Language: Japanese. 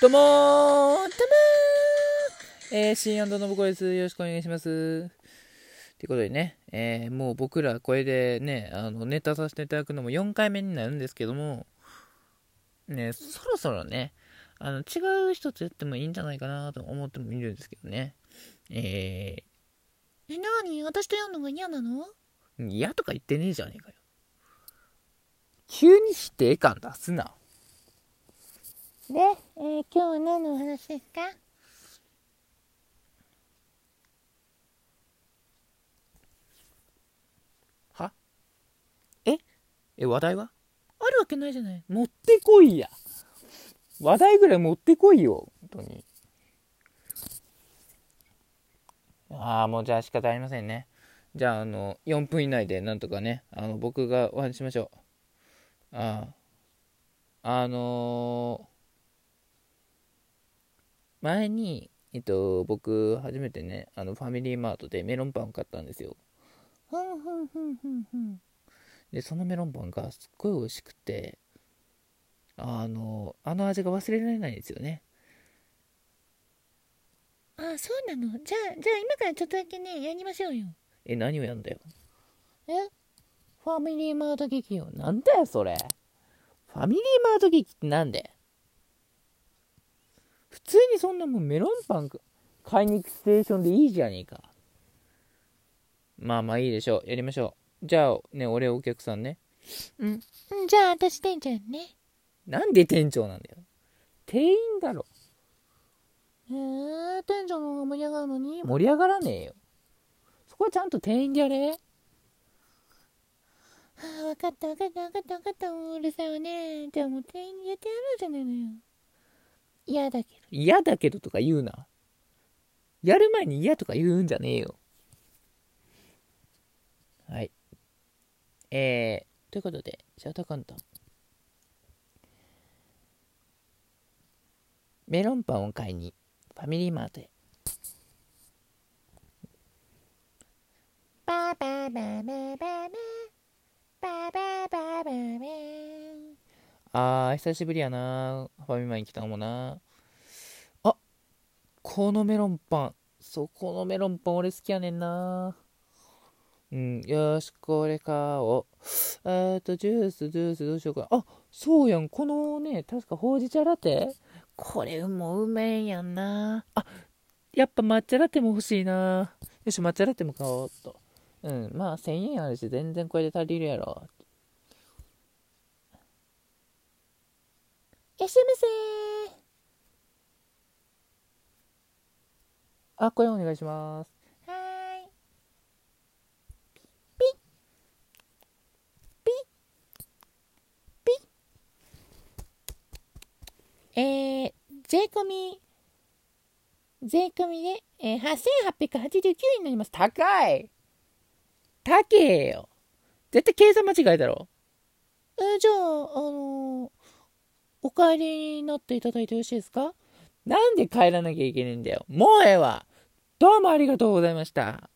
どうもーどうもーえー、シーノブコです。よろしくお願いします。ということでね、えー、もう僕らこれでね、あの、ネタさせていただくのも4回目になるんですけども、ね、そろそろね、あの、違う人とやってもいいんじゃないかなと思ってもいるんですけどね。えー、え、なに？私とやるのが嫌なの？嫌とか言ってねえじゃねえかよ。急に否定感出すな。で、えー、今日は何のお話ですか？は？え？え、話題は？あるわけないじゃない。持ってこいや。話題ぐらい持ってこいよ。本当に。ああ、もうじゃあ仕方ありませんね。じゃあ、あの、4分以内でなんとかね、あの、僕がお話ししましょう。ああ。あのー前に、えっと、僕、初めてね、あの、ファミリーマートでメロンパンを買ったんですよ。ふんふんふんふんふん。で、そのメロンパンがすっごい美味しくて、あの、あの味が忘れられないんですよね。ああ、そうなの？じゃあ、じゃあ今からちょっとだけね、やりましょうよ。え、何をやんだよ？え？ファミリーマート劇よ。なんだよ、それ。ファミリーマート劇ってなんで？普通にそんなもんメロンパン買いに行くステーションでいいじゃねえか。まあまあいいでしょう。やりましょう。じゃあね、俺お客さんね。うん。じゃあ私店長ね。なんで店長なんだよ。店員だろ。えー、店長の方が盛り上がるのに盛り上がらねえよ。そこはちゃんと店員でやれ。はあ、分かった分かった分かった分かった。うるさいわね。じゃあもう店員やってやるじゃないのよ。嫌だけど。嫌だけどとか言うな。やる前に嫌とか言うんじゃねえよ。はい。えー、ということで、シャータカンタン。メロンパンを買いに、ファミリーマートへ。バババババババあー、久しぶりやな。ファミマに来たのもな。あ、このメロンパン。そこのメロンパン俺好きやねんな。うん、よし、これ買おう。えっと、ジュース、ジュースどうしようか。あ、そうやん。このね、確かほうじ茶ラテ？これもうめえやんな。あ、やっぱ抹茶ラテも欲しいな。よし、抹茶ラテも買おうっと。うん、まあ1000円あるし、全然これで足りるやろ。らっしゃいませあ、これお願いします。はい。ピッ。ピッ。ピッ。えー、税込み、税込みで、えー、8889円になります。高い高えよ絶対計算間違いだろ。えー、じゃあ、あのーお帰りになっていただいてよろしいですか？なんで帰らなきゃいけないんだよ。もうええわ。どうもありがとうございました。